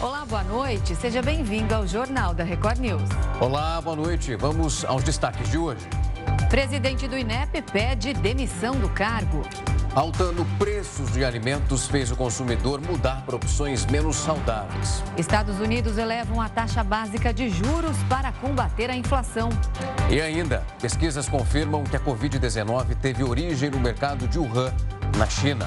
Olá, boa noite. Seja bem-vindo ao Jornal da Record News. Olá, boa noite. Vamos aos destaques de hoje. Presidente do INEP pede demissão do cargo. Altando preços de alimentos fez o consumidor mudar para opções menos saudáveis. Estados Unidos elevam a taxa básica de juros para combater a inflação. E ainda, pesquisas confirmam que a Covid-19 teve origem no mercado de Wuhan, na China.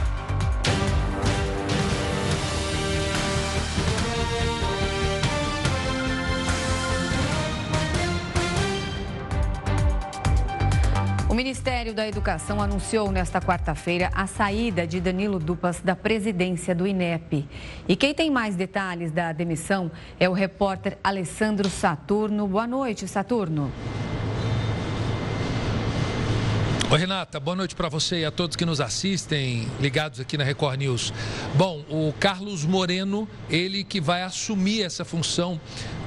O Ministério da Educação anunciou nesta quarta-feira a saída de Danilo Dupas da presidência do INEP. E quem tem mais detalhes da demissão é o repórter Alessandro Saturno. Boa noite, Saturno. Oi, Renata, boa noite para você e a todos que nos assistem, ligados aqui na Record News. Bom, o Carlos Moreno, ele que vai assumir essa função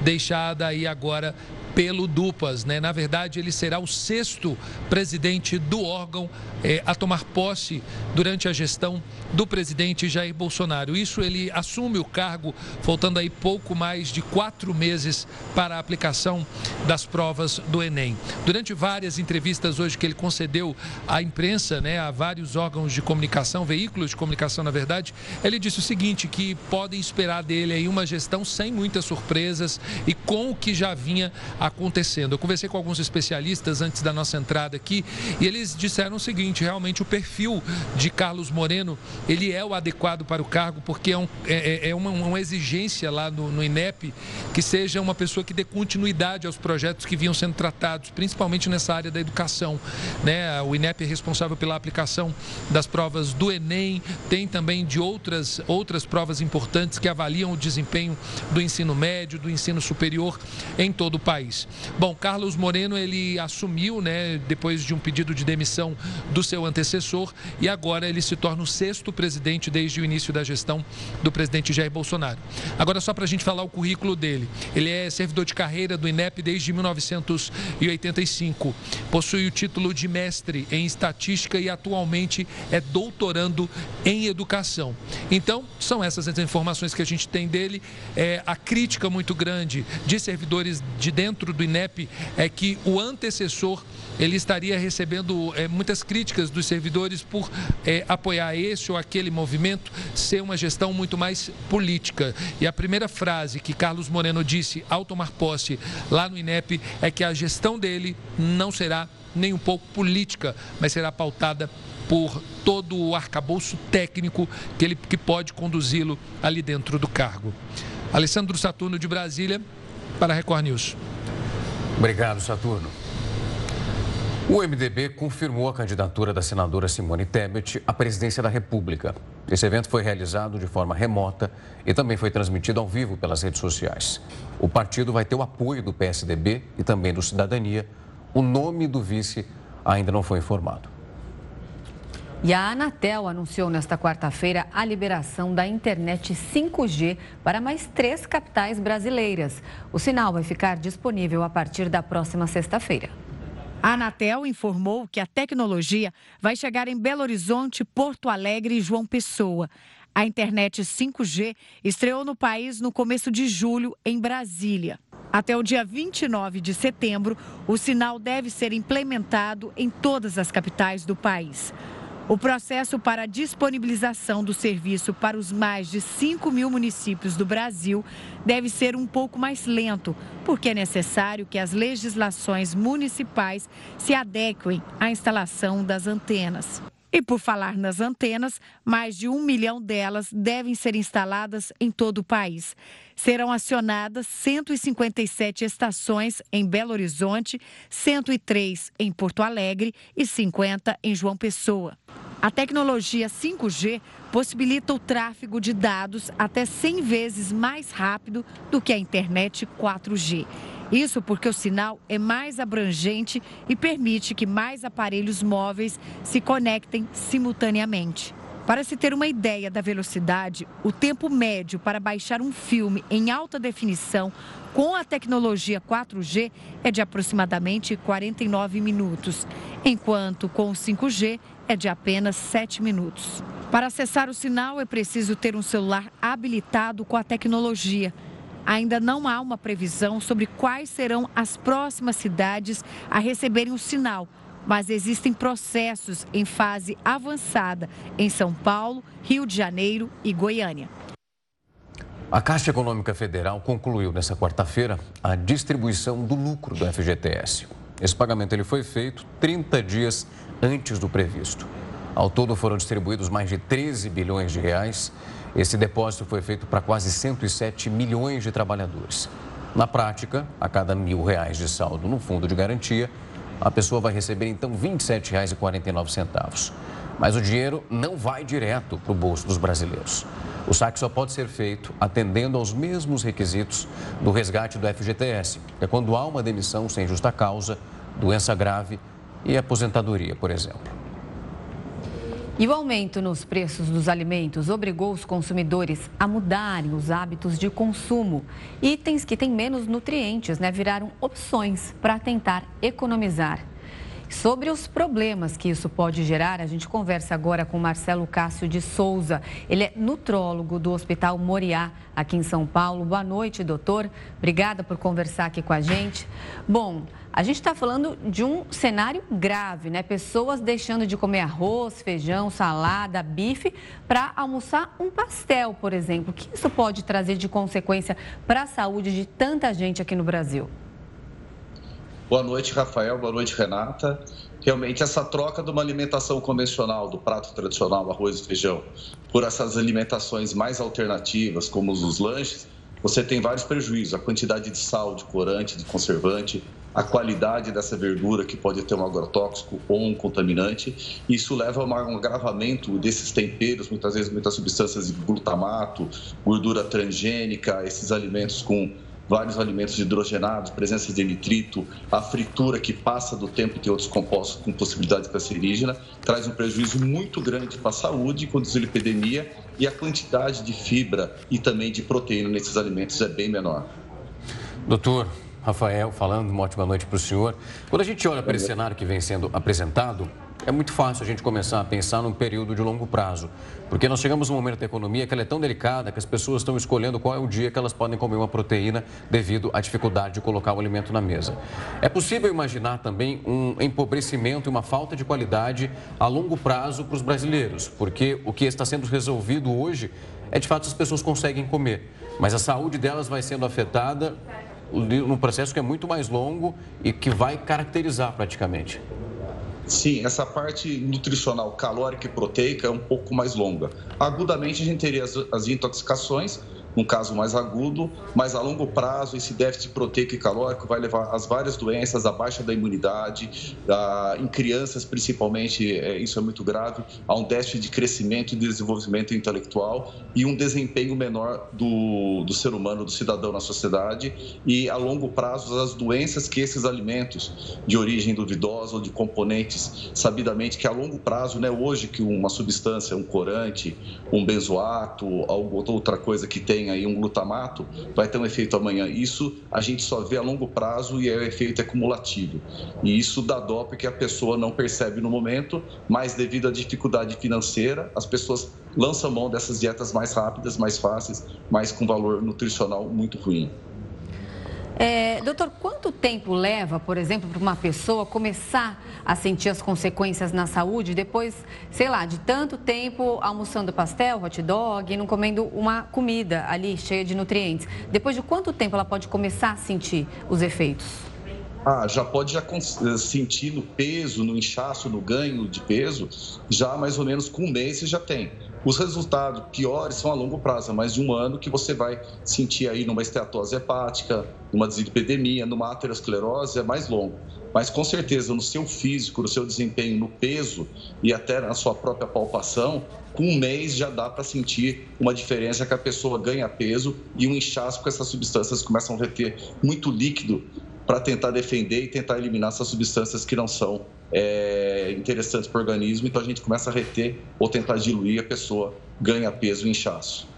deixada aí agora pelo Dupas. Né? Na verdade, ele será o sexto presidente do órgão é, a tomar posse durante a gestão do presidente Jair Bolsonaro. Isso ele assume o cargo faltando aí pouco mais de quatro meses para a aplicação das provas do Enem. Durante várias entrevistas hoje que ele concedeu à imprensa, né, a vários órgãos de comunicação, veículos de comunicação, na verdade, ele disse o seguinte, que podem esperar dele aí uma gestão sem muitas surpresas e com o que já vinha acontecendo. Eu conversei com alguns especialistas antes da nossa entrada aqui e eles disseram o seguinte, realmente o perfil de Carlos Moreno, ele é o adequado para o cargo porque é, um, é, é uma, uma, exigência lá no, no INEP que seja uma pessoa que dê continuidade aos projetos que vinham sendo tratados, principalmente nessa área da educação. Né? O INEP é responsável pela aplicação das provas do Enem, tem também de outras, outras provas importantes que avaliam o desempenho do ensino médio, do ensino superior em todo o país. Bom, Carlos Moreno, ele assumiu, né, depois de um pedido de demissão do seu antecessor e agora ele se torna o sexto presidente desde o início da gestão do presidente Jair Bolsonaro. Agora, só para a gente falar o currículo dele. Ele é servidor de carreira do INEP desde 1985. Possui o título de mestre em estatística e atualmente é doutorando em educação. Então, são essas as informações que a gente tem dele. É, a crítica muito grande de servidores de dentro dentro do INEP é que o antecessor ele estaria recebendo é, muitas críticas dos servidores por é, apoiar esse ou aquele movimento, ser uma gestão muito mais política. E a primeira frase que Carlos Moreno disse ao tomar posse lá no INEP é que a gestão dele não será nem um pouco política, mas será pautada por todo o arcabouço técnico que ele que pode conduzi-lo ali dentro do cargo. Alessandro Saturno de Brasília para a Record News. Obrigado, Saturno. O MDB confirmou a candidatura da senadora Simone Tebet à presidência da República. Esse evento foi realizado de forma remota e também foi transmitido ao vivo pelas redes sociais. O partido vai ter o apoio do PSDB e também do Cidadania. O nome do vice ainda não foi informado. E a Anatel anunciou nesta quarta-feira a liberação da internet 5G para mais três capitais brasileiras. O sinal vai ficar disponível a partir da próxima sexta-feira. A Anatel informou que a tecnologia vai chegar em Belo Horizonte, Porto Alegre e João Pessoa. A internet 5G estreou no país no começo de julho, em Brasília. Até o dia 29 de setembro, o sinal deve ser implementado em todas as capitais do país. O processo para a disponibilização do serviço para os mais de 5 mil municípios do Brasil deve ser um pouco mais lento, porque é necessário que as legislações municipais se adequem à instalação das antenas. E por falar nas antenas, mais de um milhão delas devem ser instaladas em todo o país. Serão acionadas 157 estações em Belo Horizonte, 103 em Porto Alegre e 50 em João Pessoa. A tecnologia 5G possibilita o tráfego de dados até 100 vezes mais rápido do que a internet 4G. Isso porque o sinal é mais abrangente e permite que mais aparelhos móveis se conectem simultaneamente. Para se ter uma ideia da velocidade, o tempo médio para baixar um filme em alta definição com a tecnologia 4G é de aproximadamente 49 minutos, enquanto com o 5G é de apenas 7 minutos. Para acessar o sinal é preciso ter um celular habilitado com a tecnologia. Ainda não há uma previsão sobre quais serão as próximas cidades a receberem o sinal, mas existem processos em fase avançada em São Paulo, Rio de Janeiro e Goiânia. A Caixa Econômica Federal concluiu nesta quarta-feira a distribuição do lucro do FGTS. Esse pagamento ele foi feito 30 dias antes do previsto. Ao todo foram distribuídos mais de 13 bilhões de reais. Esse depósito foi feito para quase 107 milhões de trabalhadores. Na prática, a cada mil reais de saldo no fundo de garantia, a pessoa vai receber então R$ 27,49. Mas o dinheiro não vai direto para o bolso dos brasileiros. O saque só pode ser feito atendendo aos mesmos requisitos do resgate do FGTS, que é quando há uma demissão sem justa causa, doença grave e aposentadoria, por exemplo. E o aumento nos preços dos alimentos obrigou os consumidores a mudarem os hábitos de consumo. Itens que têm menos nutrientes né, viraram opções para tentar economizar. Sobre os problemas que isso pode gerar, a gente conversa agora com Marcelo Cássio de Souza. Ele é nutrólogo do Hospital Moriá, aqui em São Paulo. Boa noite, doutor. Obrigada por conversar aqui com a gente. Bom, a gente está falando de um cenário grave, né? Pessoas deixando de comer arroz, feijão, salada, bife para almoçar um pastel, por exemplo. O que isso pode trazer de consequência para a saúde de tanta gente aqui no Brasil? Boa noite, Rafael. Boa noite, Renata. Realmente, essa troca de uma alimentação convencional, do prato tradicional, arroz e feijão, por essas alimentações mais alternativas, como os lanches, você tem vários prejuízos. A quantidade de sal, de corante, de conservante, a qualidade dessa verdura, que pode ter um agrotóxico ou um contaminante. Isso leva a um agravamento desses temperos, muitas vezes muitas substâncias de glutamato, gordura transgênica, esses alimentos com vários alimentos hidrogenados, presença de nitrito, a fritura que passa do tempo de outros compostos com possibilidade cancerígena, traz um prejuízo muito grande para a saúde, conduz a lipidemia e a quantidade de fibra e também de proteína nesses alimentos é bem menor. Doutor, Rafael, falando, uma ótima noite para o senhor. Quando a gente olha para esse cenário que vem sendo apresentado, é muito fácil a gente começar a pensar num período de longo prazo, porque nós chegamos num momento da economia que ela é tão delicada que as pessoas estão escolhendo qual é o dia que elas podem comer uma proteína devido à dificuldade de colocar o alimento na mesa. É possível imaginar também um empobrecimento e uma falta de qualidade a longo prazo para os brasileiros, porque o que está sendo resolvido hoje é de fato as pessoas conseguem comer, mas a saúde delas vai sendo afetada num processo que é muito mais longo e que vai caracterizar praticamente. Sim, essa parte nutricional calórica e proteica é um pouco mais longa. Agudamente, a gente teria as, as intoxicações, num caso mais agudo, mas a longo prazo esse déficit proteico e calórico vai levar às várias doenças, à baixa da imunidade, a, em crianças principalmente, é, isso é muito grave, a um déficit de crescimento e desenvolvimento intelectual e um desempenho menor do, do ser humano, do cidadão na sociedade e a longo prazo as doenças que esses alimentos de origem duvidosa ou de componentes, sabidamente que a longo prazo, né, hoje que uma substância, um corante, um benzoato, alguma outra coisa que tem tem aí um glutamato, vai ter um efeito amanhã. Isso a gente só vê a longo prazo e é o efeito acumulativo. E isso dá dó porque a pessoa não percebe no momento, mas devido à dificuldade financeira, as pessoas lançam mão dessas dietas mais rápidas, mais fáceis, mas com valor nutricional muito ruim. É, doutor, quanto tempo leva, por exemplo, para uma pessoa começar a sentir as consequências na saúde depois, sei lá, de tanto tempo almoçando pastel, hot dog, e não comendo uma comida ali cheia de nutrientes? Depois de quanto tempo ela pode começar a sentir os efeitos? Ah, já pode já eh, sentir no peso, no inchaço, no ganho de peso, já mais ou menos com um mês você já tem. Os resultados piores são a longo prazo, mais de um ano que você vai sentir aí numa esteatose hepática, numa deslipidemia, numa aterosclerose, é mais longo. Mas com certeza no seu físico, no seu desempenho, no peso e até na sua própria palpação, com um mês já dá para sentir uma diferença que a pessoa ganha peso e um inchaço porque essas substâncias começam a reter muito líquido para tentar defender e tentar eliminar essas substâncias que não são é, interessantes para o organismo. Então a gente começa a reter ou tentar diluir, a pessoa ganha peso e inchaço.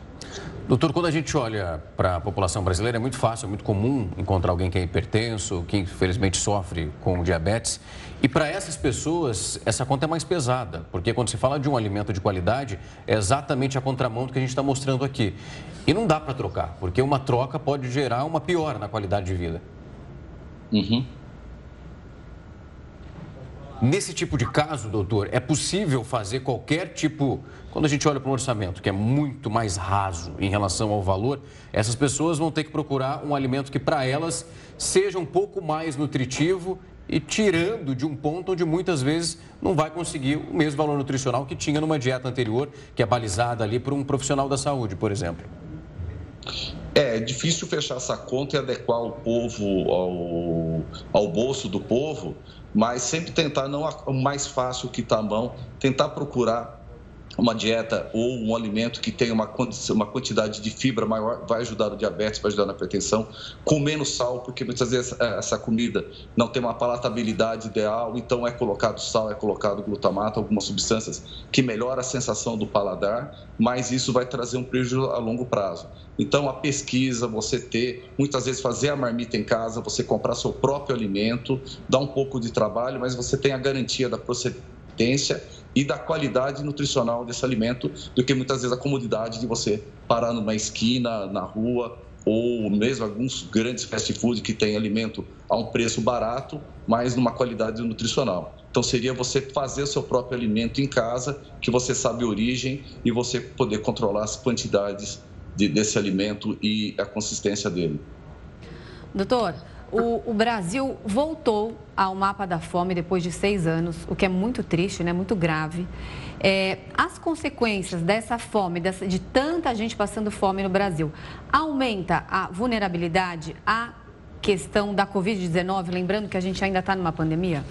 Doutor, quando a gente olha para a população brasileira, é muito fácil, é muito comum encontrar alguém que é hipertenso, que infelizmente sofre com diabetes. E para essas pessoas, essa conta é mais pesada, porque quando se fala de um alimento de qualidade, é exatamente a contramão do que a gente está mostrando aqui. E não dá para trocar, porque uma troca pode gerar uma piora na qualidade de vida. Uhum. Nesse tipo de caso, doutor, é possível fazer qualquer tipo. Quando a gente olha para um orçamento que é muito mais raso em relação ao valor, essas pessoas vão ter que procurar um alimento que para elas seja um pouco mais nutritivo e tirando de um ponto onde muitas vezes não vai conseguir o mesmo valor nutricional que tinha numa dieta anterior, que é balizada ali por um profissional da saúde, por exemplo. É, é difícil fechar essa conta e adequar o povo ao, ao bolso do povo, mas sempre tentar, não o mais fácil que está à mão, tentar procurar uma dieta ou um alimento que tenha uma, uma quantidade de fibra maior vai ajudar no diabetes, vai ajudar na hipertensão, com menos sal, porque muitas vezes é, essa comida não tem uma palatabilidade ideal, então é colocado sal, é colocado glutamato, algumas substâncias que melhoram a sensação do paladar, mas isso vai trazer um prejuízo a longo prazo. Então a pesquisa, você ter, muitas vezes fazer a marmita em casa, você comprar seu próprio alimento, dá um pouco de trabalho, mas você tem a garantia da procedência e da qualidade nutricional desse alimento do que muitas vezes a comodidade de você parar numa esquina, na rua, ou mesmo alguns grandes fast food que têm alimento a um preço barato, mas numa qualidade nutricional. Então seria você fazer o seu próprio alimento em casa, que você sabe a origem e você poder controlar as quantidades de, desse alimento e a consistência dele. Doutor, o, o, Brasil voltou ao mapa da fome depois de seis anos, o que é muito triste, né? muito grave. É, as consequências dessa fome, dessa, de tanta gente passando fome no Brasil, aumenta a vulnerabilidade à questão da Covid-19, lembrando que a gente ainda está numa pandemia?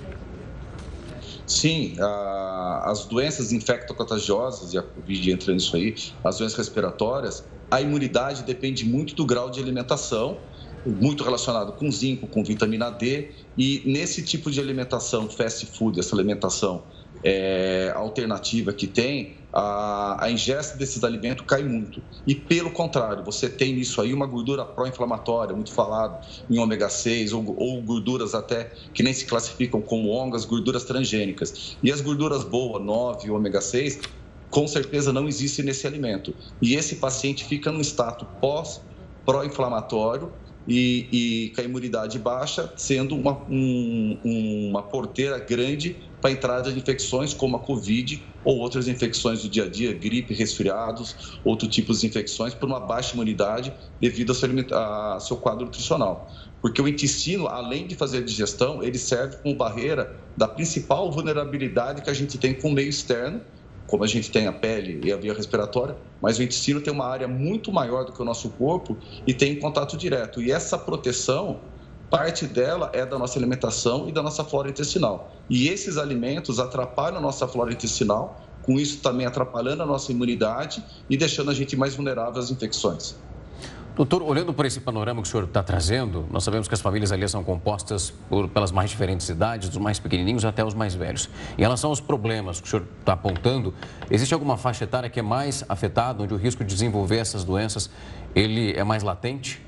Sim, a, as doenças infectocontagiosas, e a Covid entra nisso aí, as doenças respiratórias, a imunidade depende muito do grau de alimentação muito relacionado com zinco, com vitamina D, e nesse tipo de alimentação, fast food, essa alimentação é, alternativa que tem, a, a, ingesta desses alimentos cai muito. E pelo contrário, você tem nisso aí uma gordura pró-inflamatória, muito falado em ômega 6, ou, ou, gorduras até que nem se classificam como ongas, gorduras transgênicas. E as gorduras boas, 9 ômega 6, com certeza não existem nesse alimento. E esse paciente fica num status pós pró-inflamatório e, e com a imunidade baixa, sendo uma, um, uma porteira grande para a entrada de infecções como a Covid ou outras infecções do dia a dia, gripe, resfriados, outros tipos de infecções, por uma baixa imunidade devido ao seu, ao seu quadro nutricional. Porque o intestino, além de fazer a digestão, ele serve como barreira da principal vulnerabilidade que a gente tem com o meio externo, como a gente tem a pele e a via respiratória, mas o intestino tem uma área muito maior do que o nosso corpo e tem contato direto. E essa proteção, parte dela é da nossa alimentação e da nossa flora intestinal. E esses alimentos atrapalham a nossa flora intestinal, com isso também atrapalhando a nossa imunidade e deixando a gente mais vulnerável às infecções. Doutor, olhando por esse panorama que o senhor está trazendo, nós sabemos que as famílias ali são compostas por, pelas mais diferentes idades, dos mais pequenininhos até os mais velhos. Em relação aos problemas que o senhor está apontando, existe alguma faixa etária que é mais afetada, onde o risco de desenvolver essas doenças ele é mais latente?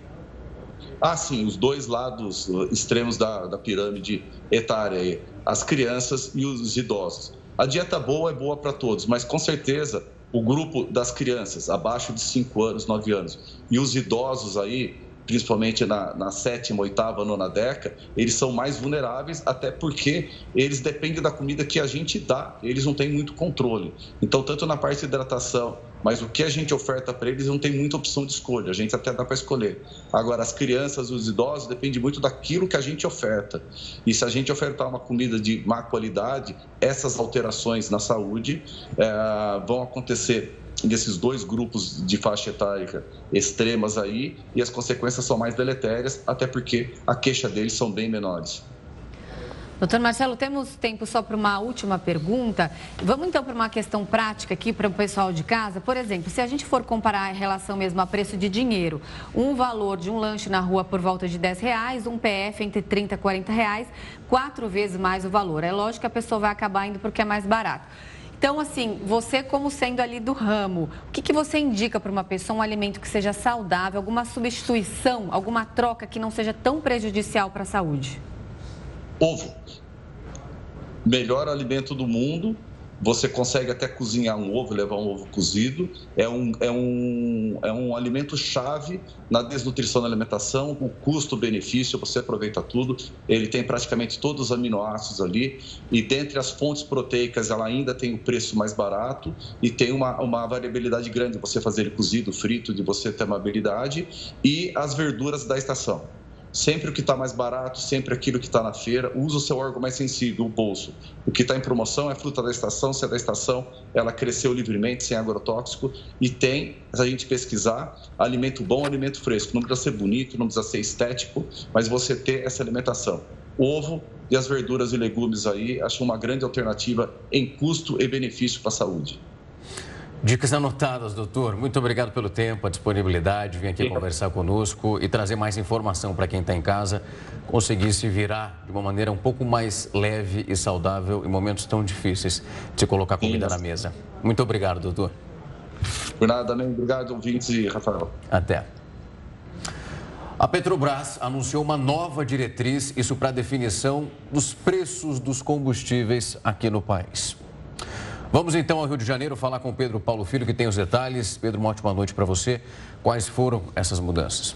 Ah, sim, os dois lados extremos da, da pirâmide etária, as crianças e os idosos. A dieta boa é boa para todos, mas com certeza o grupo das crianças abaixo de 5 anos, 9 anos. E os idosos aí, principalmente na, na sétima, oitava, nona década, eles são mais vulneráveis, até porque eles dependem da comida que a gente dá, eles não têm muito controle. Então, tanto na parte de hidratação, mas o que a gente oferta para eles não tem muita opção de escolha, a gente até dá para escolher. Agora, as crianças, os idosos, depende muito daquilo que a gente oferta. E se a gente ofertar uma comida de má qualidade, essas alterações na saúde é, vão acontecer desses dois grupos de faixa etária extremas aí e as consequências são mais deletérias, até porque a queixa deles são bem menores. Doutor Marcelo, temos tempo só para uma última pergunta. Vamos então para uma questão prática aqui para o pessoal de casa. Por exemplo, se a gente for comparar em relação mesmo a preço de dinheiro, um valor de um lanche na rua por volta de 10 reais, um PF entre 30 e 40 reais, quatro vezes mais o valor. É lógico que a pessoa vai acabar indo porque é mais barato. Então, assim, você como sendo ali do ramo, o que, que você indica para uma pessoa um alimento que seja saudável, alguma substituição, alguma troca que não seja tão prejudicial para a saúde? Ovo. Melhor alimento do mundo, você consegue até cozinhar um ovo, levar um ovo cozido. É um, é um, é um alimento chave na desnutrição da alimentação. O custo-benefício, você aproveita tudo. Ele tem praticamente todos os aminoácidos ali. E dentre as fontes proteicas, ela ainda tem o preço mais barato e tem uma, uma variabilidade grande de você fazer ele cozido, frito, de você ter uma habilidade. E as verduras da estação sempre o que está mais barato, sempre aquilo que está na feira. Usa o seu órgão mais sensível, o bolso. O que está em promoção é fruta da estação. Se é da estação, ela cresceu livremente, sem agrotóxico. E tem, a gente pesquisar, alimento bom, alimento fresco. Não precisa ser bonito, não precisa ser estético, mas você ter essa alimentação. Ovo e as verduras e legumes aí, acho uma grande alternativa em custo e benefício para a saúde. Dicas anotadas, doutor. Muito obrigado pelo tempo, a disponibilidade, vir aqui Sim. conversar conosco e trazer mais informação para quem está em casa, conseguir se virar de uma maneira um pouco mais leve e saudável em momentos tão difíceis de colocar comida na mesa. Muito obrigado, doutor. Por nada, né? Obrigado, ouvintes e Rafael. Até. A Petrobras anunciou uma nova diretriz, isso para definição dos preços dos combustíveis aqui no país. Vamos então ao Rio de Janeiro falar com Pedro Paulo Filho, que tem os detalhes. Pedro, uma ótima noite para você. Quais foram essas mudanças?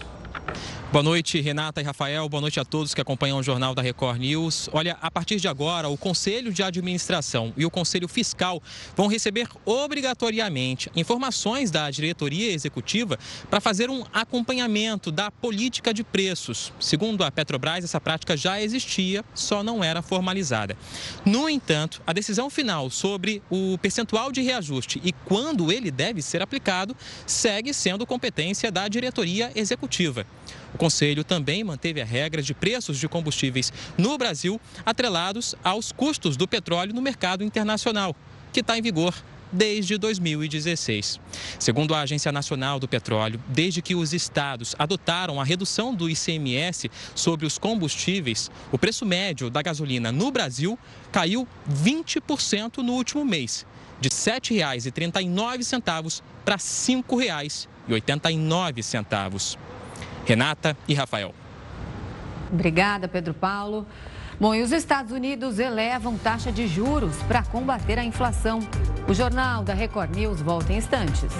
Boa noite, Renata e Rafael. Boa noite a todos que acompanham o Jornal da Record News. Olha, a partir de agora, o Conselho de Administração e o Conselho Fiscal vão receber obrigatoriamente informações da diretoria executiva para fazer um acompanhamento da política de preços. Segundo a Petrobras, essa prática já existia, só não era formalizada. No entanto, a decisão final sobre o percentual de reajuste e quando ele deve ser aplicado segue sendo competência da diretoria executiva. Conselho também manteve a regra de preços de combustíveis no Brasil atrelados aos custos do petróleo no mercado internacional, que está em vigor desde 2016. Segundo a Agência Nacional do Petróleo, desde que os estados adotaram a redução do ICMS sobre os combustíveis, o preço médio da gasolina no Brasil caiu 20% no último mês, de R$ 7,39 para R$ 5,89. Renata e Rafael. Obrigada, Pedro Paulo. Bom, e os Estados Unidos elevam taxa de juros para combater a inflação. O Jornal da Record News volta em instantes.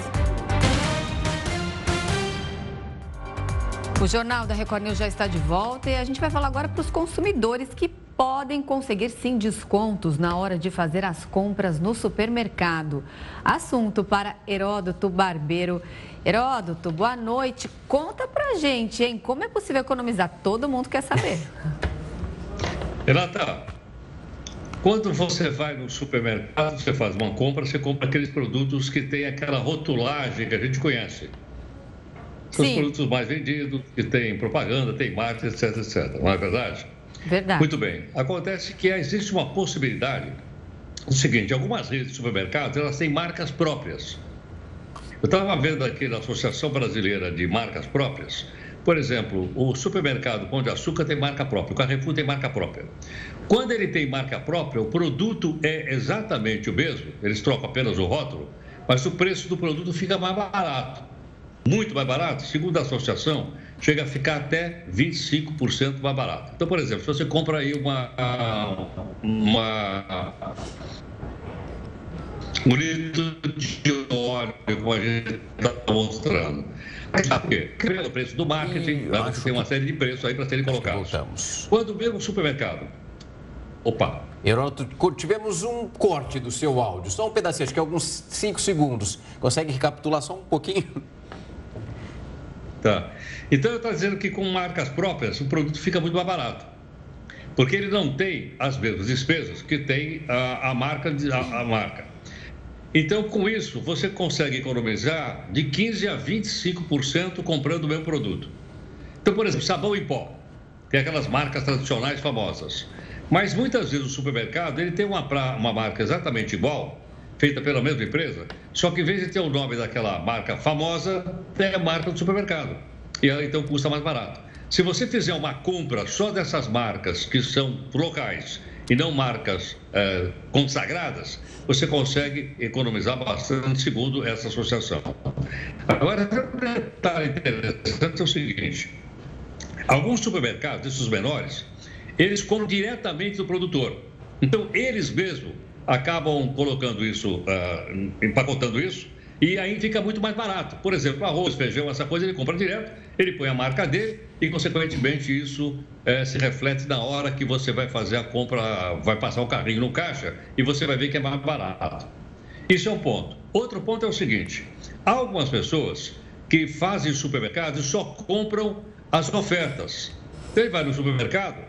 O Jornal da Record News já está de volta e a gente vai falar agora para os consumidores que podem conseguir sim descontos na hora de fazer as compras no supermercado. Assunto para Heródoto Barbeiro. Heródoto, boa noite. Conta pra gente, hein? Como é possível economizar? Todo mundo quer saber. Renata, quando você vai no supermercado, você faz uma compra, você compra aqueles produtos que tem aquela rotulagem que a gente conhece. São os produtos mais vendidos, que tem propaganda, tem marca, etc, etc. Não é verdade? Verdade. Muito bem. Acontece que existe uma possibilidade. O seguinte, algumas redes de supermercados, elas têm marcas próprias. Eu estava vendo aqui na Associação Brasileira de Marcas Próprias, por exemplo, o supermercado Pão de Açúcar tem marca própria, o Carrefour tem marca própria. Quando ele tem marca própria, o produto é exatamente o mesmo, eles trocam apenas o rótulo, mas o preço do produto fica mais barato. Muito mais barato, segundo a associação, chega a ficar até 25% mais barato. Então, por exemplo, se você compra aí uma, uma litro de óleo, como a gente está mostrando. Por quê? Criando o preço do marketing, tem uma série de preços aí para serem colocados. Voltamos. Quando mesmo supermercado. Opa! Heródoto, tivemos um corte do seu áudio, só um pedacinho, acho que alguns 5 segundos. Consegue recapitular só um pouquinho? Tá. Então eu estou dizendo que com marcas próprias o produto fica muito mais barato. Porque ele não tem as mesmas despesas que tem a, a marca. A, a marca. Então, com isso, você consegue economizar de 15% a 25% comprando o mesmo produto. Então, por exemplo, sabão em pó. Tem aquelas marcas tradicionais famosas. Mas muitas vezes o supermercado ele tem uma, uma marca exatamente igual, feita pela mesma empresa, só que em vez de ter o nome daquela marca famosa, tem a marca do supermercado. E ela então custa mais barato. Se você fizer uma compra só dessas marcas que são locais e não marcas é, consagradas, você consegue economizar bastante, segundo essa associação. Agora, um detalhe interessante é o seguinte: alguns supermercados, esses menores, eles compram diretamente do produtor. Então, eles mesmos acabam colocando isso, uh, empacotando isso, e aí fica muito mais barato. Por exemplo, arroz, feijão, essa coisa, ele compra direto, ele põe a marca dele e, consequentemente, isso é, se reflete na hora que você vai fazer a compra, vai passar o carrinho no caixa e você vai ver que é mais barato. Isso é um ponto. Outro ponto é o seguinte: algumas pessoas que fazem supermercado e só compram as ofertas. Ele vai no supermercado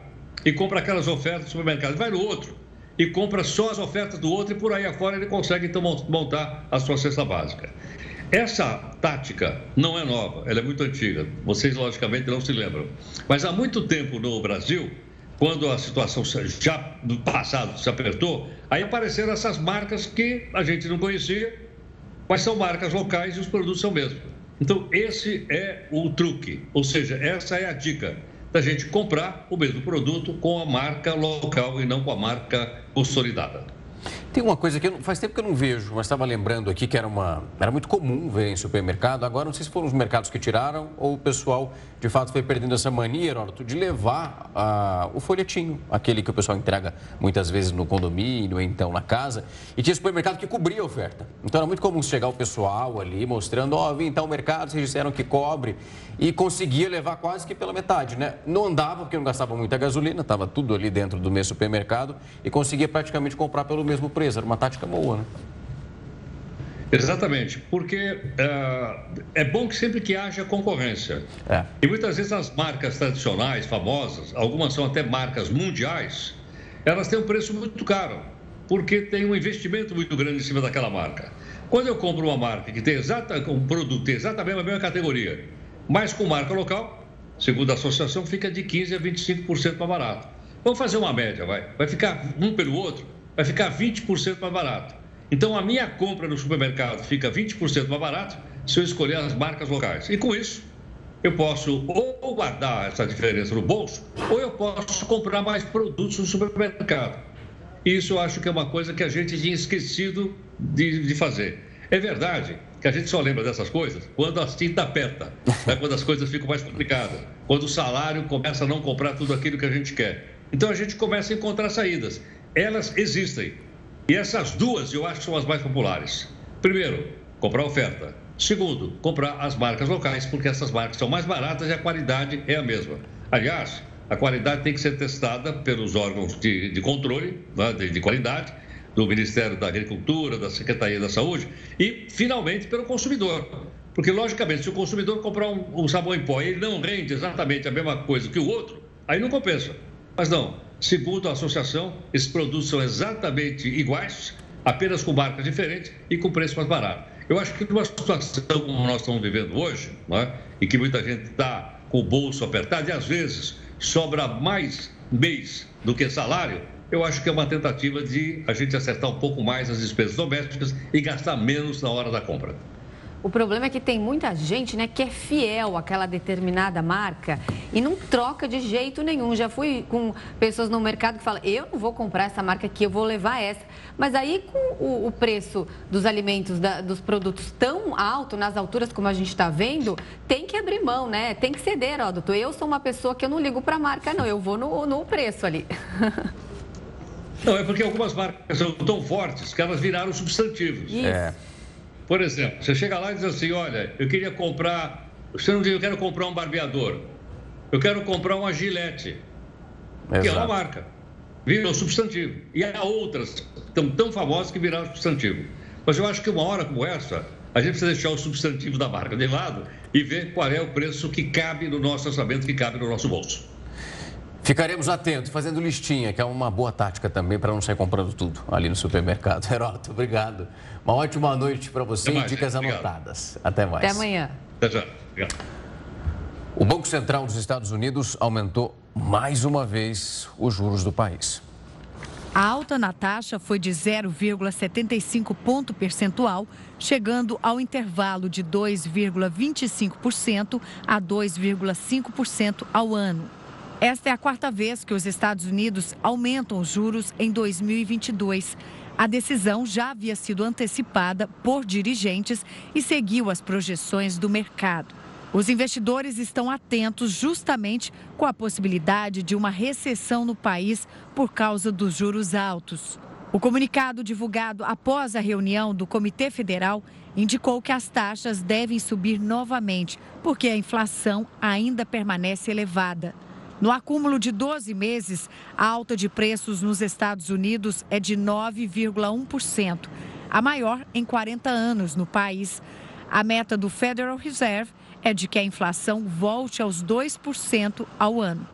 e compra aquelas ofertas do supermercado, vai no outro e compra só as ofertas do outro e por aí afora ele consegue então montar a sua cesta básica. Essa tática não é nova, ela é muito antiga. Vocês, logicamente, não se lembram. Mas há muito tempo no Brasil, quando a situação já no passado se apertou, aí apareceram essas marcas que a gente não conhecia, mas são marcas locais e os produtos são mesmos. Então, esse é o truque, ou seja, essa é a dica da gente comprar o mesmo produto com a marca local e não com a marca consolidada. Tem uma coisa que eu, faz tempo que eu não vejo, mas estava lembrando aqui que era, uma, era muito comum ver em supermercado. Agora, não sei se foram os mercados que tiraram ou o pessoal, de fato, foi perdendo essa mania, Heródoto, de levar ah, o folhetinho, aquele que o pessoal entrega muitas vezes no condomínio, então na casa. E tinha supermercado que cobria a oferta. Então, era muito comum chegar o pessoal ali mostrando: Ó, oh, vim em mercado, vocês disseram que cobre. E conseguia levar quase que pela metade, né? Não andava porque não gastava muita gasolina, estava tudo ali dentro do mesmo supermercado e conseguia praticamente comprar pelo mesmo preço. Era uma tática boa, né? Exatamente, porque é, é bom que sempre que haja concorrência. É. E muitas vezes as marcas tradicionais, famosas, algumas são até marcas mundiais, elas têm um preço muito caro, porque tem um investimento muito grande em cima daquela marca. Quando eu compro uma marca que tem exata, um produto tem exatamente a mesma categoria, mas com marca local, segundo a associação, fica de 15% a 25% mais barato. Vamos fazer uma média, vai. Vai ficar um pelo outro, vai ficar 20% mais barato. Então, a minha compra no supermercado fica 20% mais barato se eu escolher as marcas locais. E com isso, eu posso ou guardar essa diferença no bolso, ou eu posso comprar mais produtos no supermercado. Isso eu acho que é uma coisa que a gente tinha esquecido de, de fazer. É verdade que a gente só lembra dessas coisas quando a tinta aperta, né? quando as coisas ficam mais complicadas, quando o salário começa a não comprar tudo aquilo que a gente quer. Então a gente começa a encontrar saídas elas existem. E essas duas eu acho que são as mais populares. Primeiro, comprar oferta. Segundo, comprar as marcas locais, porque essas marcas são mais baratas e a qualidade é a mesma. Aliás, a qualidade tem que ser testada pelos órgãos de, de controle né, de, de qualidade, do Ministério da Agricultura, da Secretaria da Saúde e, finalmente, pelo consumidor. Porque, logicamente, se o consumidor comprar um, um sabão em pó e ele não rende exatamente a mesma coisa que o outro, aí não compensa. Mas não, Segundo a associação, esses produtos são exatamente iguais, apenas com marcas diferentes e com preço mais barato. Eu acho que numa situação como nós estamos vivendo hoje, é? e que muita gente está com o bolso apertado e às vezes sobra mais mês do que salário, eu acho que é uma tentativa de a gente acertar um pouco mais as despesas domésticas e gastar menos na hora da compra. O problema é que tem muita gente né, que é fiel àquela determinada marca e não troca de jeito nenhum. Já fui com pessoas no mercado que falam, eu não vou comprar essa marca aqui, eu vou levar essa. Mas aí com o, o preço dos alimentos, da, dos produtos tão alto, nas alturas como a gente está vendo, tem que abrir mão, né? Tem que ceder, ó, doutor. Eu sou uma pessoa que eu não ligo para a marca, não. Eu vou no, no preço ali. Não, é porque algumas marcas são tão fortes que elas viraram substantivos. Isso. É. Por exemplo, você chega lá e diz assim: olha, eu queria comprar. Você não diz, eu quero comprar um barbeador. Eu quero comprar uma gilete. Que é uma marca. Virou substantivo. E há outras tão, tão famosas que viraram substantivo. Mas eu acho que uma hora como essa, a gente precisa deixar o substantivo da marca de lado e ver qual é o preço que cabe no nosso orçamento, que cabe no nosso bolso. Ficaremos atentos, fazendo listinha, que é uma boa tática também para não sair comprando tudo ali no supermercado. Heroto, obrigado. Uma ótima noite para você e dicas anotadas. Até mais. Até amanhã. Até já. Obrigado. O Banco Central dos Estados Unidos aumentou mais uma vez os juros do país. A alta na taxa foi de 0,75 ponto percentual, chegando ao intervalo de 2,25% a 2,5% ao ano. Esta é a quarta vez que os Estados Unidos aumentam os juros em 2022. A decisão já havia sido antecipada por dirigentes e seguiu as projeções do mercado. Os investidores estão atentos justamente com a possibilidade de uma recessão no país por causa dos juros altos. O comunicado divulgado após a reunião do Comitê Federal indicou que as taxas devem subir novamente, porque a inflação ainda permanece elevada. No acúmulo de 12 meses, a alta de preços nos Estados Unidos é de 9,1%, a maior em 40 anos no país. A meta do Federal Reserve é de que a inflação volte aos 2% ao ano.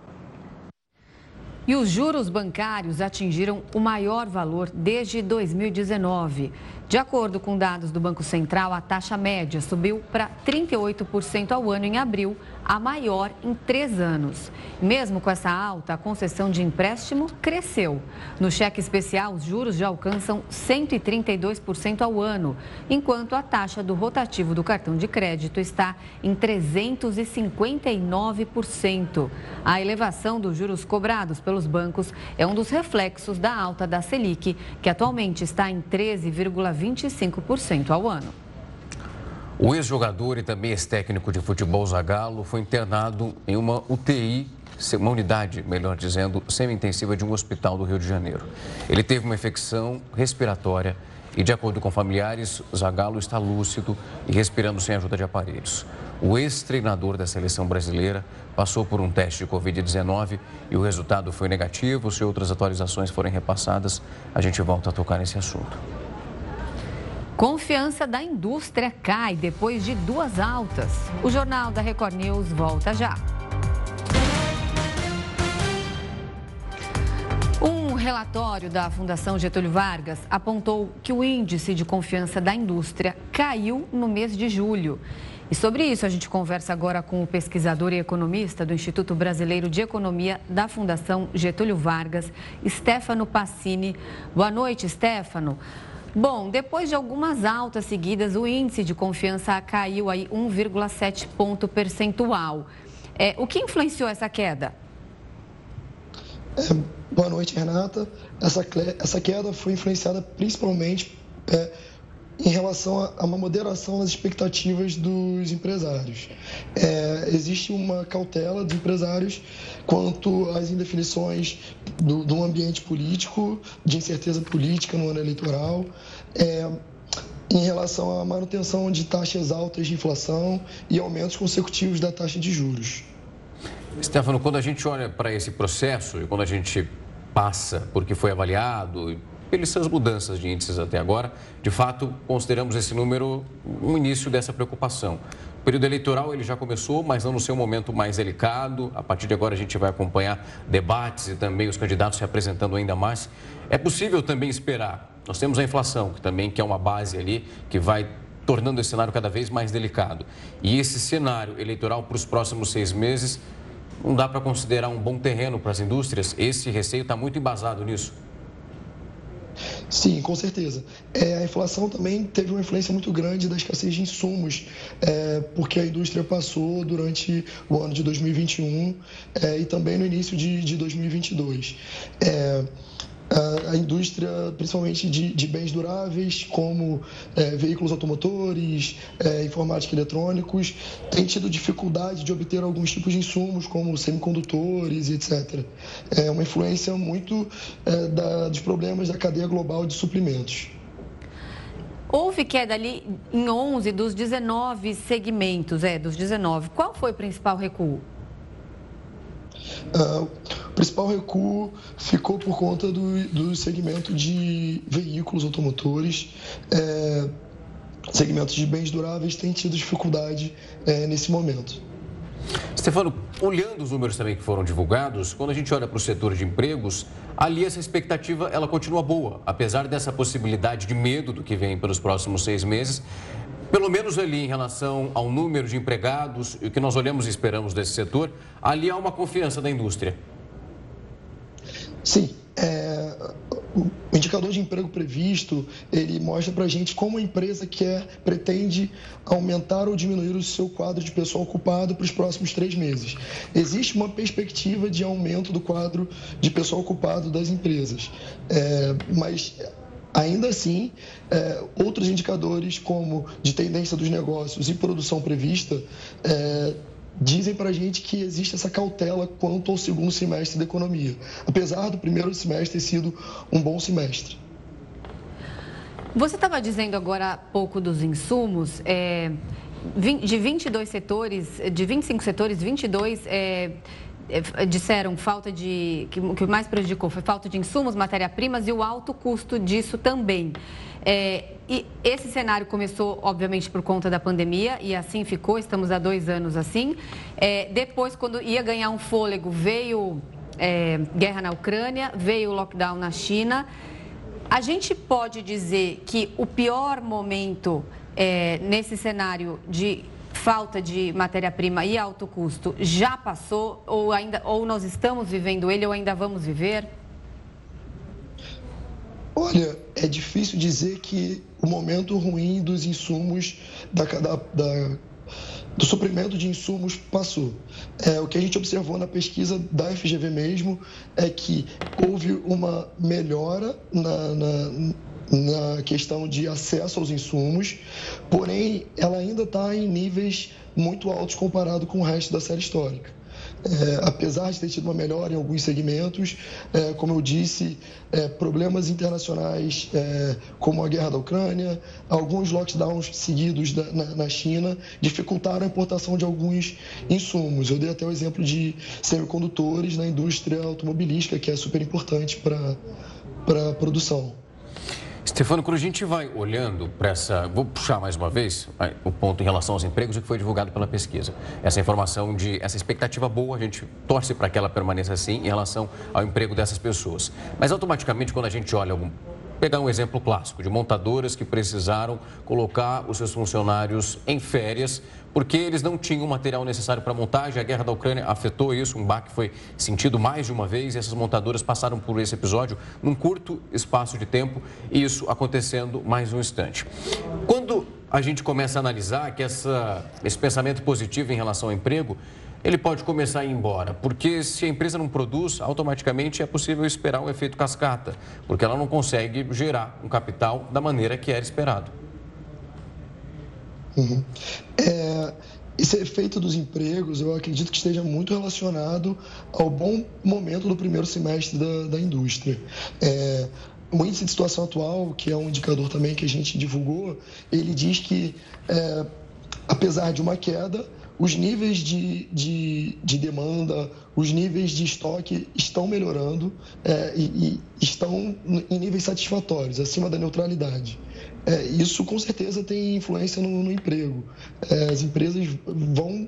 E os juros bancários atingiram o maior valor desde 2019. De acordo com dados do Banco Central, a taxa média subiu para 38% ao ano em abril, a maior em três anos. Mesmo com essa alta, a concessão de empréstimo cresceu. No cheque especial, os juros já alcançam 132% ao ano, enquanto a taxa do rotativo do cartão de crédito está em 359%. A elevação dos juros cobrados pelos bancos é um dos reflexos da alta da Selic, que atualmente está em 13,25% ao ano. O ex-jogador e também ex-técnico de futebol Zagallo foi internado em uma UTI, uma unidade, melhor dizendo, semi-intensiva de um hospital do Rio de Janeiro. Ele teve uma infecção respiratória e, de acordo com familiares, Zagallo está lúcido e respirando sem ajuda de aparelhos. O ex-treinador da seleção brasileira passou por um teste de Covid-19 e o resultado foi negativo. Se outras atualizações forem repassadas, a gente volta a tocar nesse assunto. Confiança da indústria cai depois de duas altas. O Jornal da Record News volta já. Um relatório da Fundação Getúlio Vargas apontou que o índice de confiança da indústria caiu no mês de julho. E sobre isso a gente conversa agora com o pesquisador e economista do Instituto Brasileiro de Economia da Fundação Getúlio Vargas, Stefano Passini. Boa noite, Stefano. Bom, depois de algumas altas seguidas, o índice de confiança caiu aí 1,7 ponto percentual. É, o que influenciou essa queda? É, boa noite, Renata. Essa, essa queda foi influenciada principalmente é, em relação a, uma moderação nas expectativas dos empresários. É, existe uma cautela dos empresários quanto às indefinições do, do ambiente político, de incerteza política no ano eleitoral, é, em relação à manutenção de taxas altas de inflação e aumentos consecutivos da taxa de juros. Stefano, quando a gente olha para esse processo e quando a gente passa porque foi avaliado, pelas mudanças de índices até agora, de fato, consideramos esse número um início dessa preocupação. O período eleitoral ele já começou, mas não no seu momento mais delicado. A partir de agora a gente vai acompanhar debates e também os candidatos se apresentando ainda mais. É possível também esperar. Nós temos a inflação, que também que é uma base ali que vai tornando esse cenário cada vez mais delicado. E esse cenário eleitoral para os próximos seis meses não dá para considerar um bom terreno para as indústrias. Esse receio está muito embasado nisso. Sim, com certeza. É, a inflação também teve uma influência muito grande da escassez de insumos, é, porque a indústria passou durante o ano de 2021 é, e também no início de, de 2022. É, a, indústria, principalmente de, de bens duráveis, como é, veículos automotores, é, informática e eletrônicos, tem tido dificuldade de obter alguns tipos de insumos, como semicondutores, etc. É uma influência muito é, da, dos problemas da cadeia global de suprimentos. Houve queda ali em 11 dos 19 segmentos, é, dos 19. Qual foi o principal recuo? Uh, o principal recuo ficou por conta do, do segmento de veículos automotores. É, segmentos de bens duráveis têm tido dificuldade é, nesse momento. Stefano, olhando os números também que foram divulgados, quando a gente olha para o setor de empregos, ali essa expectativa ela continua boa, apesar dessa possibilidade de medo do que vem pelos próximos seis meses. Pelo menos ali em relação ao número de empregados e o que nós olhamos e esperamos desse setor, ali há uma confiança da indústria. Sim. É, o indicador de emprego previsto, ele mostra para a gente como a empresa quer, pretende aumentar ou diminuir o seu quadro de pessoal ocupado para os próximos três meses. Existe uma perspectiva de aumento do quadro de pessoal ocupado das empresas, é, mas Ainda assim, é, outros indicadores, como de tendência dos negócios e produção prevista, é, dizem para a gente que existe essa cautela quanto ao segundo semestre da economia, apesar do primeiro semestre ter sido um bom semestre. Você estava dizendo agora há pouco dos insumos. É, de 22 setores, de 25 setores, 22 é, disseram falta de. Que, que mais prejudicou foi falta de insumos, matéria-primas e o alto custo disso também. É, e esse cenário começou, obviamente, por conta da pandemia e assim ficou, estamos há dois anos assim. É, depois, quando ia ganhar um fôlego, veio é, guerra na Ucrânia, veio o lockdown na China. A gente pode dizer que o pior momento é, nesse cenário de falta de matéria-prima e alto custo já passou ou ainda ou nós estamos vivendo ele ou ainda vamos viver? Olha, é difícil dizer que o momento ruim dos insumos da, da, da do suprimento de insumos passou. É, o que a gente observou na pesquisa da FGV mesmo é que houve uma melhora na, na na questão de acesso aos insumos, porém ela ainda está em níveis muito altos comparado com o resto da série histórica. É, apesar de ter tido uma melhora em alguns segmentos, é, como eu disse, é, problemas internacionais é, como a guerra da Ucrânia, alguns lockdowns seguidos da, na, na, China dificultaram a importação de alguns insumos. Eu dei até o exemplo de semicondutores na indústria automobilística, que é super importante para a produção. Stefano, quando a gente vai olhando para essa. Vou puxar mais uma vez o ponto em relação aos empregos que foi divulgado pela pesquisa. Essa informação de. essa expectativa boa, a gente torce para que ela permaneça assim em relação ao emprego dessas pessoas. Mas automaticamente, quando a gente olha algum pegar um exemplo clássico de montadoras que precisaram colocar os seus funcionários em férias porque eles não tinham o material necessário para montagem. A guerra da Ucrânia afetou isso, um baque foi sentido mais de uma vez e essas montadoras passaram por esse episódio num curto espaço de tempo e isso acontecendo mais um instante. Quando a gente começa a analisar que essa, esse pensamento positivo em relação ao emprego, ele pode começar a ir embora, porque se a empresa não produz, automaticamente é possível esperar um efeito cascata, porque ela não consegue gerar um capital da maneira que era esperado. Uhum. É, esse efeito dos empregos, eu acredito que esteja muito relacionado ao bom momento do primeiro semestre da, da indústria. É, o índice de situação atual, que é um indicador também que a gente divulgou, ele diz que, é, apesar de uma queda, os níveis de, de, de, demanda, os níveis de estoque estão melhorando é, e, e, estão em níveis satisfatórios, acima da neutralidade. É, isso com certeza tem influência no, no emprego. É, as empresas vão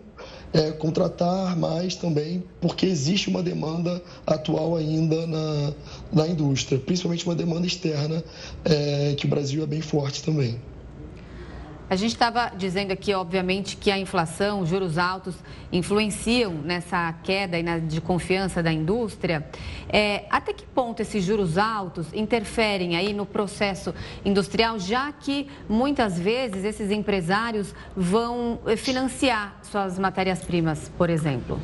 é, contratar mais também, porque existe uma demanda atual ainda na, na indústria, principalmente uma demanda externa, é, que o Brasil é bem forte também. A gente estava dizendo aqui, obviamente, que a inflação, juros altos, influenciam nessa queda de confiança da indústria. É, até que ponto esses juros altos interferem aí no processo industrial, já que muitas vezes esses empresários vão eh, financiar suas matérias-primas, por exemplo?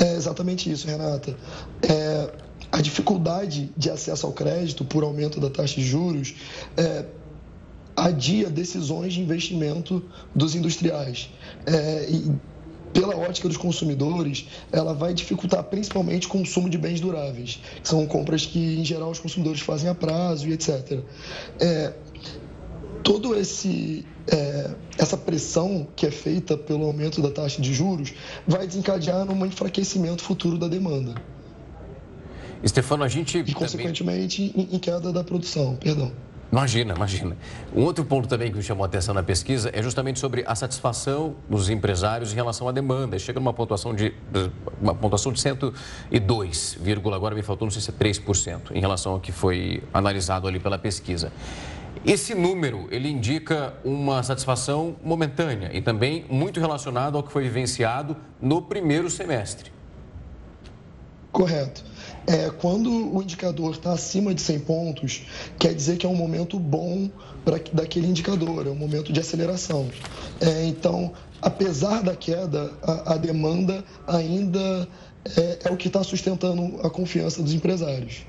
É exatamente isso, Renata. É, a dificuldade de acesso ao crédito por aumento da taxa de juros é, adia decisões de investimento dos industriais. É, e, pela ótica dos consumidores, ela vai dificultar principalmente o consumo de bens duráveis, que são compras que, em geral, os consumidores fazem a prazo e etc. É, todo esse é, essa pressão que é feita pelo aumento da taxa de juros vai desencadear num enfraquecimento futuro da demanda. Stefano, a gente e consequentemente também... em queda da produção, perdão. Imagina, imagina. Um outro ponto também que me chamou a atenção na pesquisa é justamente sobre a satisfação dos empresários em relação à demanda. Chega numa pontuação de uma pontuação de 102, agora me faltou não sei se é 3% em relação ao que foi analisado ali pela pesquisa. Esse número, ele indica uma satisfação momentânea e também muito relacionado ao que foi vivenciado no primeiro semestre. Correto. É, quando o indicador está acima de 100 pontos, quer dizer que é um momento bom para daquele indicador, é um momento de aceleração. É, então, apesar da queda, a, a demanda ainda é, é o que está sustentando a confiança dos empresários.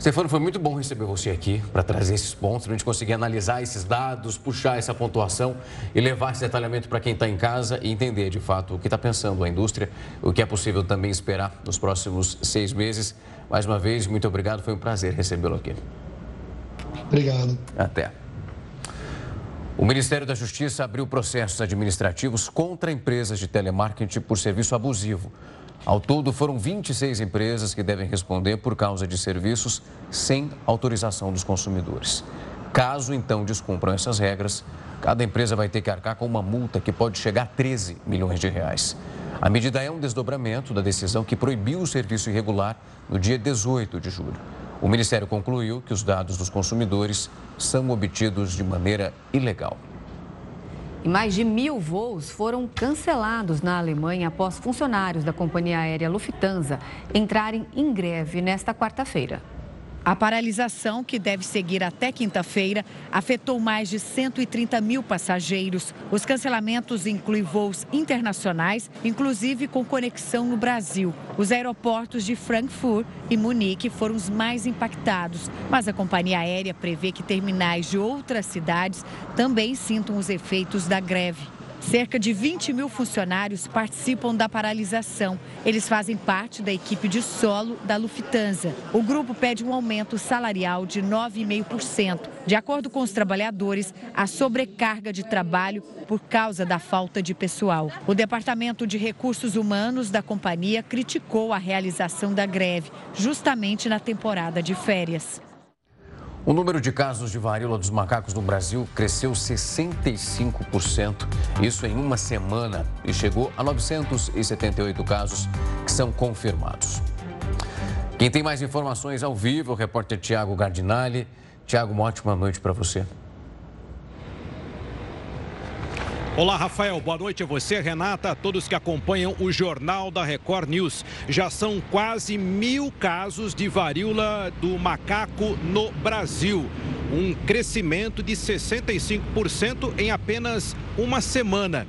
Stefano, foi muito bom receber você aqui para trazer esses pontos, para a gente conseguir analisar esses dados, puxar essa pontuação e levar esse detalhamento para quem está em casa e entender de fato o que está pensando a indústria, o que é possível também esperar nos próximos seis meses. Mais uma vez, muito obrigado, foi um prazer recebê-lo aqui. Obrigado. Até. O Ministério da Justiça abriu processos administrativos contra empresas de telemarketing por serviço abusivo. Ao todo, foram 26 empresas que devem responder por causa de serviços sem autorização dos consumidores. Caso então descumpram essas regras, cada empresa vai ter que arcar com uma multa que pode chegar a 13 milhões de reais. A medida é um desdobramento da decisão que proibiu o serviço irregular no dia 18 de julho. O Ministério concluiu que os dados dos consumidores são obtidos de maneira ilegal. E mais de mil voos foram cancelados na Alemanha após funcionários da companhia aérea Lufthansa entrarem em greve nesta quarta-feira. A paralisação, que deve seguir até quinta-feira, afetou mais de 130 mil passageiros. Os cancelamentos incluem voos internacionais, inclusive com conexão no Brasil. Os aeroportos de Frankfurt e Munique foram os mais impactados, mas a companhia aérea prevê que terminais de outras cidades também sintam os efeitos da greve. Cerca de 20 mil funcionários participam da paralisação. Eles fazem parte da equipe de solo da Lufthansa. O grupo pede um aumento salarial de 9,5%. De acordo com os trabalhadores, a sobrecarga de trabalho por causa da falta de pessoal. O Departamento de Recursos Humanos da companhia criticou a realização da greve, justamente na temporada de férias. O número de casos de varíola dos macacos no Brasil cresceu 65%, isso em uma semana, e chegou a 978 casos que são confirmados. Quem tem mais informações ao vivo o repórter Tiago Gardinali. Tiago, uma ótima noite para você. Olá, Rafael. Boa noite a você, Renata, a todos que acompanham o Jornal da Record News. Já são quase mil casos de varíola do macaco no Brasil. Um crescimento de 65% em apenas uma semana.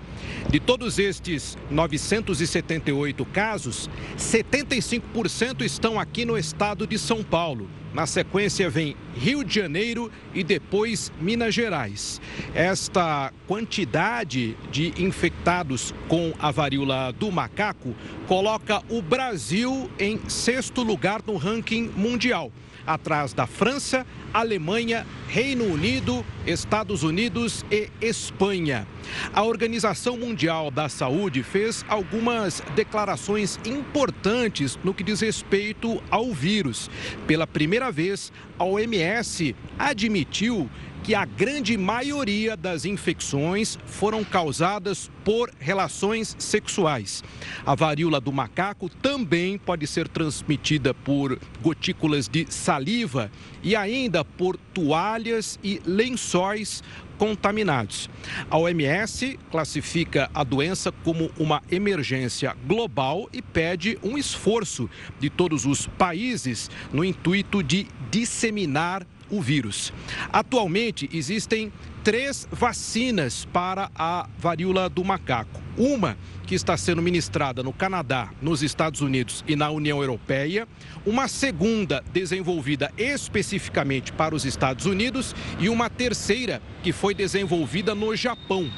De todos estes 978 casos, 75% estão aqui no estado de São Paulo. Na sequência vem Rio de Janeiro e depois Minas Gerais. Esta quantidade de infectados com a varíola do macaco coloca o Brasil em sexto lugar no ranking mundial atrás da França, Alemanha, Reino Unido, Estados Unidos e Espanha. A Organização Mundial da Saúde fez algumas declarações importantes no que diz respeito ao vírus. Pela primeira vez, a OMS admitiu que a grande maioria das infecções foram causadas por relações sexuais. A varíola do macaco também pode ser transmitida por gotículas de saliva e ainda por toalhas e lençóis contaminados. A OMS classifica a doença como uma emergência global e pede um esforço de todos os países no intuito de disseminar o vírus. Atualmente existem três vacinas para a varíola do macaco. Uma que está sendo ministrada no Canadá, nos Estados Unidos e na União Europeia, uma segunda desenvolvida especificamente para os Estados Unidos e uma terceira que foi desenvolvida no Japão.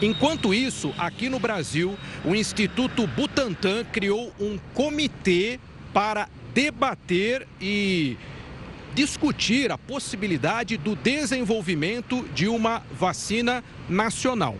Enquanto isso, aqui no Brasil, o Instituto Butantan criou um comitê para debater e discutir a possibilidade do desenvolvimento de uma vacina nacional.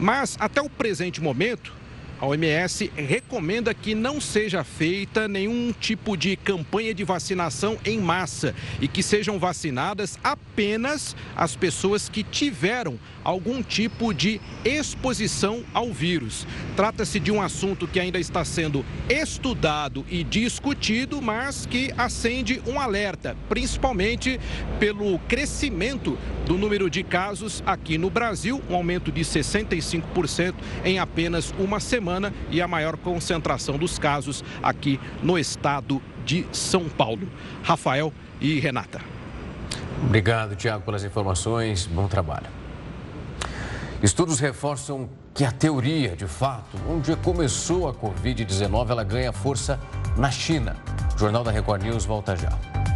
Mas, até o presente momento, a OMS recomenda que não seja feita nenhum tipo de campanha de vacinação em massa e que sejam vacinadas apenas as pessoas que tiveram algum tipo de exposição ao vírus. Trata-se de um assunto que ainda está sendo estudado e discutido, mas que acende um alerta, principalmente pelo crescimento do número de casos aqui no Brasil, um aumento de 65% em apenas uma semana e a maior concentração dos casos aqui no estado de São Paulo. Rafael e Renata. Obrigado, Tiago, pelas informações. Bom trabalho. Estudos reforçam que a teoria, de fato, onde começou a Covid-19, ela ganha força na China. O Jornal da Record News volta já.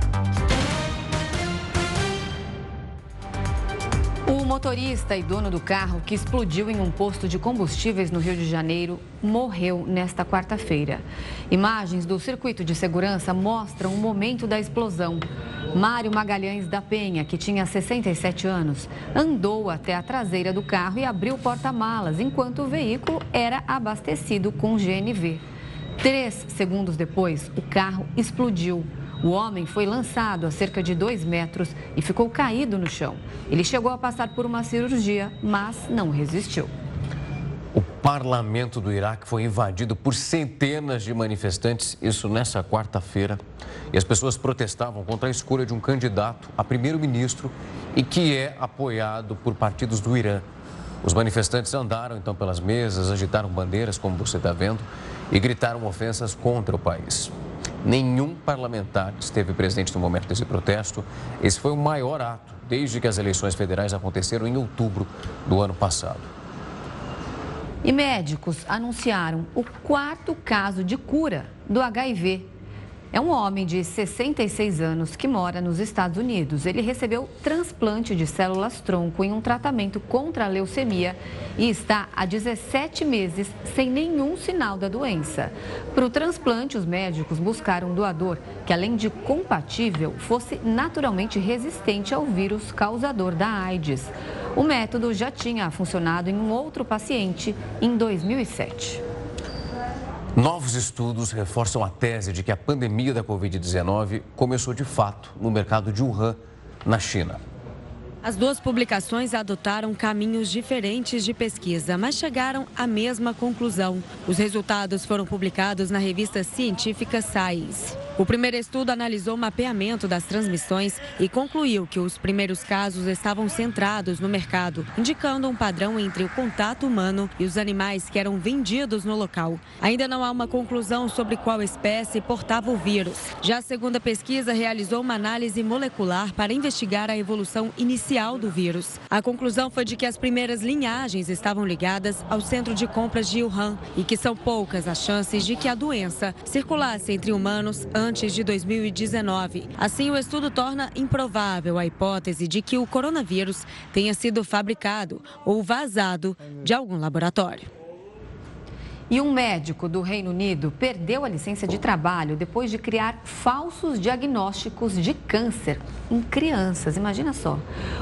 Motorista e dono do carro que explodiu em um posto de combustíveis no Rio de Janeiro morreu nesta quarta-feira. Imagens do circuito de segurança mostram o momento da explosão. Mário Magalhães da Penha, que tinha 67 anos, andou até a traseira do carro e abriu o porta-malas enquanto o veículo era abastecido com GNV. Três segundos depois, o carro explodiu. O homem foi lançado a cerca de dois metros e ficou caído no chão. Ele chegou a passar por uma cirurgia, mas não resistiu. O parlamento do Iraque foi invadido por centenas de manifestantes, isso nessa quarta-feira. E as pessoas protestavam contra a escolha de um candidato a primeiro-ministro e que é apoiado por partidos do Irã. Os manifestantes andaram então pelas mesas, agitaram bandeiras, como você está vendo, e gritaram ofensas contra o país. Nenhum parlamentar esteve presente no momento desse protesto. Esse foi o maior ato desde que as eleições federais aconteceram em outubro do ano passado. E médicos anunciaram o quarto caso de cura do HIV é um homem de 66 anos que mora nos Estados Unidos. Ele recebeu transplante de células tronco em um tratamento contra a leucemia e está há 17 meses sem nenhum sinal da doença. Para o transplante, os médicos buscaram um doador que, além de compatível, fosse naturalmente resistente ao vírus causador da AIDS. O método já tinha funcionado em um outro paciente em 2007. Novos estudos reforçam a tese de que a pandemia da Covid-19 começou de fato no mercado de Wuhan, na China. As duas publicações adotaram caminhos diferentes de pesquisa, mas chegaram à mesma conclusão. Os resultados foram publicados na revista científica Science. O primeiro estudo analisou o mapeamento das transmissões e concluiu que os primeiros casos estavam centrados no mercado, indicando um padrão entre o contato humano e os animais que eram vendidos no local. Ainda não há uma conclusão sobre qual espécie portava o vírus. Já a segunda pesquisa realizou uma análise molecular para investigar a evolução inicial do vírus. A conclusão foi de que as primeiras linhagens estavam ligadas ao centro de compras de Wuhan e que são poucas as chances de que a doença circulasse entre humanos antes antes de 2019. Assim, o estudo torna improvável a hipótese de que o coronavírus tenha sido fabricado ou vazado de algum laboratório. E um médico do Reino Unido perdeu a licença de trabalho depois de criar falsos diagnósticos de câncer em crianças. Imagina só.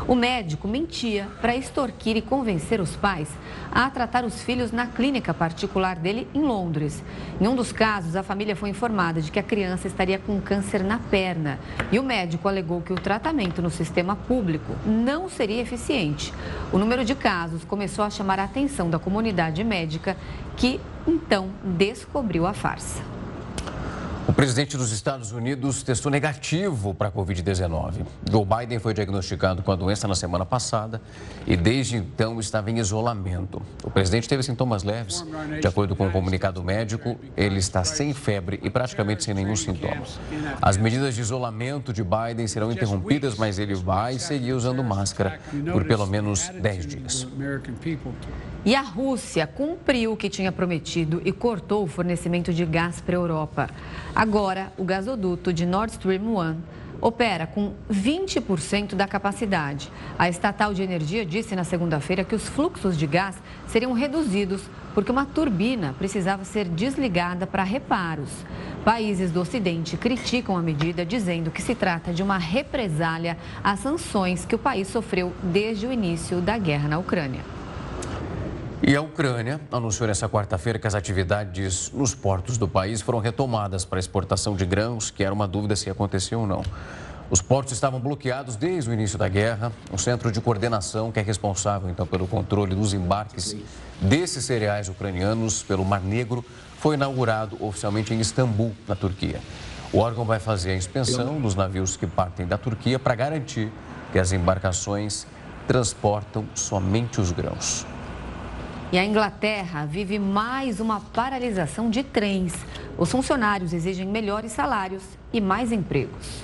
O médico mentia para extorquir e convencer os pais a tratar os filhos na clínica particular dele em Londres. Em um dos casos, a família foi informada de que a criança estaria com câncer na perna e o médico alegou que o tratamento no sistema público não seria eficiente. O número de casos começou a chamar a atenção da comunidade médica que então descobriu a farsa. O presidente dos Estados Unidos testou negativo para a Covid-19. Joe Biden foi diagnosticado com a doença na semana passada e desde então estava em isolamento. O presidente teve sintomas leves. De acordo com o um comunicado médico, ele está sem febre e praticamente sem nenhum sintoma. As medidas de isolamento de Biden serão interrompidas, mas ele vai seguir usando máscara por pelo menos 10 dias. E a Rússia cumpriu o que tinha prometido e cortou o fornecimento de gás para a Europa. Agora, o gasoduto de Nord Stream 1 opera com 20% da capacidade. A estatal de energia disse na segunda-feira que os fluxos de gás seriam reduzidos porque uma turbina precisava ser desligada para reparos. Países do Ocidente criticam a medida, dizendo que se trata de uma represália às sanções que o país sofreu desde o início da guerra na Ucrânia. E a Ucrânia anunciou nesta quarta-feira que as atividades nos portos do país foram retomadas para exportação de grãos, que era uma dúvida se aconteceu ou não. Os portos estavam bloqueados desde o início da guerra. O centro de coordenação, que é responsável então pelo controle dos embarques desses cereais ucranianos pelo Mar Negro, foi inaugurado oficialmente em Istambul, na Turquia. O órgão vai fazer a inspeção dos navios que partem da Turquia para garantir que as embarcações transportam somente os grãos. E a Inglaterra vive mais uma paralisação de trens. Os funcionários exigem melhores salários e mais empregos.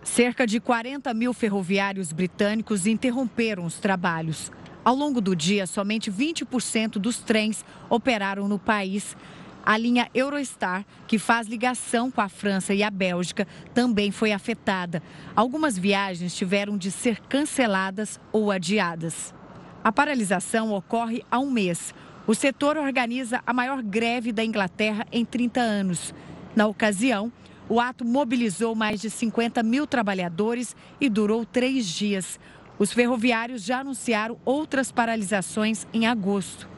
Cerca de 40 mil ferroviários britânicos interromperam os trabalhos. Ao longo do dia, somente 20% dos trens operaram no país. A linha Eurostar, que faz ligação com a França e a Bélgica, também foi afetada. Algumas viagens tiveram de ser canceladas ou adiadas. A paralisação ocorre há um mês. O setor organiza a maior greve da Inglaterra em 30 anos. Na ocasião, o ato mobilizou mais de 50 mil trabalhadores e durou três dias. Os ferroviários já anunciaram outras paralisações em agosto.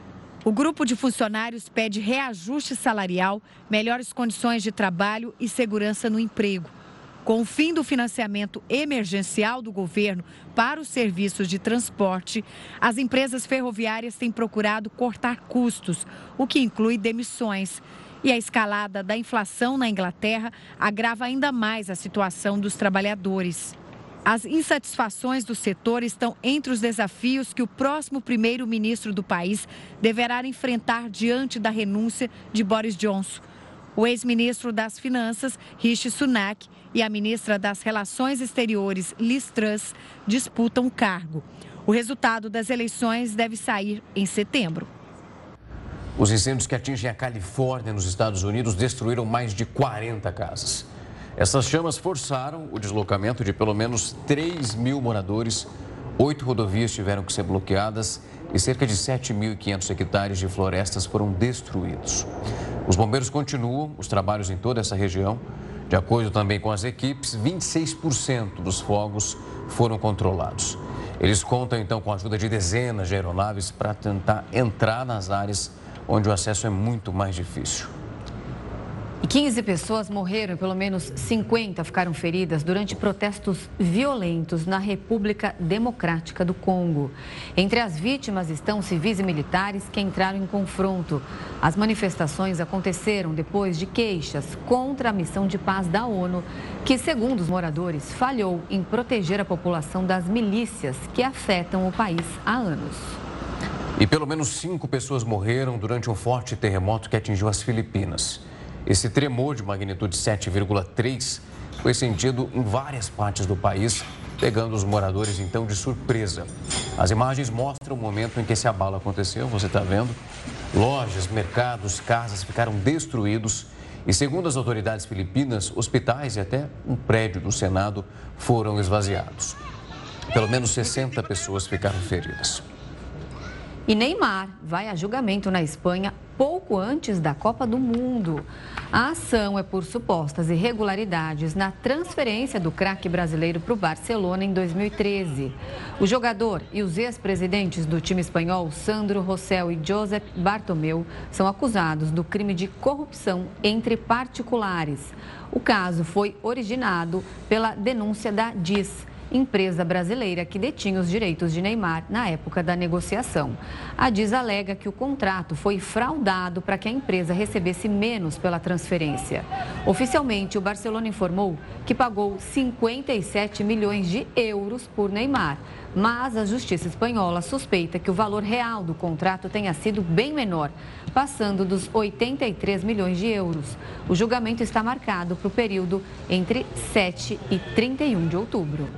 O grupo de funcionários pede reajuste salarial, melhores condições de trabalho e segurança no emprego. Com o fim do financiamento emergencial do governo para os serviços de transporte, as empresas ferroviárias têm procurado cortar custos, o que inclui demissões. E a escalada da inflação na Inglaterra agrava ainda mais a situação dos trabalhadores. As insatisfações do setor estão entre os desafios que o próximo primeiro-ministro do país deverá enfrentar diante da renúncia de Boris Johnson. O ex-ministro das Finanças, Rishi Sunak, e a ministra das Relações Exteriores, Liz Truss, disputam o cargo. O resultado das eleições deve sair em setembro. Os incêndios que atingem a Califórnia, nos Estados Unidos, destruíram mais de 40 casas. Essas chamas forçaram o deslocamento de pelo menos 3 mil moradores. Oito rodovias tiveram que ser bloqueadas e cerca de 7.500 hectares de florestas foram destruídos. Os bombeiros continuam os trabalhos em toda essa região. De acordo também com as equipes, 26% dos fogos foram controlados. Eles contam então com a ajuda de dezenas de aeronaves para tentar entrar nas áreas onde o acesso é muito mais difícil. E 15 pessoas morreram e pelo menos 50 ficaram feridas durante protestos violentos na República Democrática do Congo. Entre as vítimas estão civis e militares que entraram em confronto. As manifestações aconteceram depois de queixas contra a missão de paz da ONU, que, segundo os moradores, falhou em proteger a população das milícias que afetam o país há anos. E pelo menos cinco pessoas morreram durante um forte terremoto que atingiu as Filipinas. Esse tremor de magnitude 7,3 foi sentido em várias partes do país, pegando os moradores então de surpresa. As imagens mostram o momento em que esse abalo aconteceu, você está vendo? Lojas, mercados, casas ficaram destruídos e, segundo as autoridades filipinas, hospitais e até um prédio do Senado foram esvaziados. Pelo menos 60 pessoas ficaram feridas. E Neymar vai a julgamento na Espanha pouco antes da Copa do Mundo. A ação é por supostas irregularidades na transferência do craque brasileiro para o Barcelona em 2013. O jogador e os ex-presidentes do time espanhol, Sandro Rossell e Josep Bartomeu, são acusados do crime de corrupção entre particulares. O caso foi originado pela denúncia da DIS empresa brasileira que detinha os direitos de Neymar na época da negociação. A DIS alega que o contrato foi fraudado para que a empresa recebesse menos pela transferência. Oficialmente, o Barcelona informou que pagou 57 milhões de euros por Neymar. Mas a justiça espanhola suspeita que o valor real do contrato tenha sido bem menor, passando dos 83 milhões de euros. O julgamento está marcado para o período entre 7 e 31 de outubro.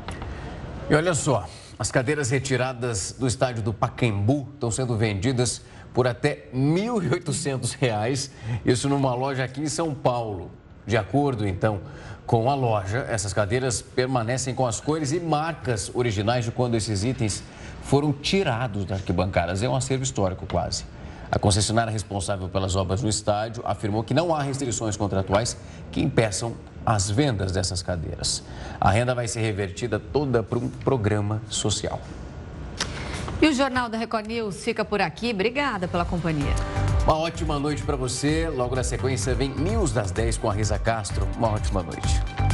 E olha só, as cadeiras retiradas do estádio do Pacaembu estão sendo vendidas por até R$ 1.800, isso numa loja aqui em São Paulo. De acordo, então, com a loja, essas cadeiras permanecem com as cores e marcas originais de quando esses itens foram tirados das arquibancadas. É um acervo histórico quase. A concessionária responsável pelas obras no estádio afirmou que não há restrições contratuais que impeçam as vendas dessas cadeiras. A renda vai ser revertida toda para um programa social. E o Jornal da Record News fica por aqui. Obrigada pela companhia. Uma ótima noite para você. Logo na sequência vem News das 10 com a Risa Castro. Uma ótima noite.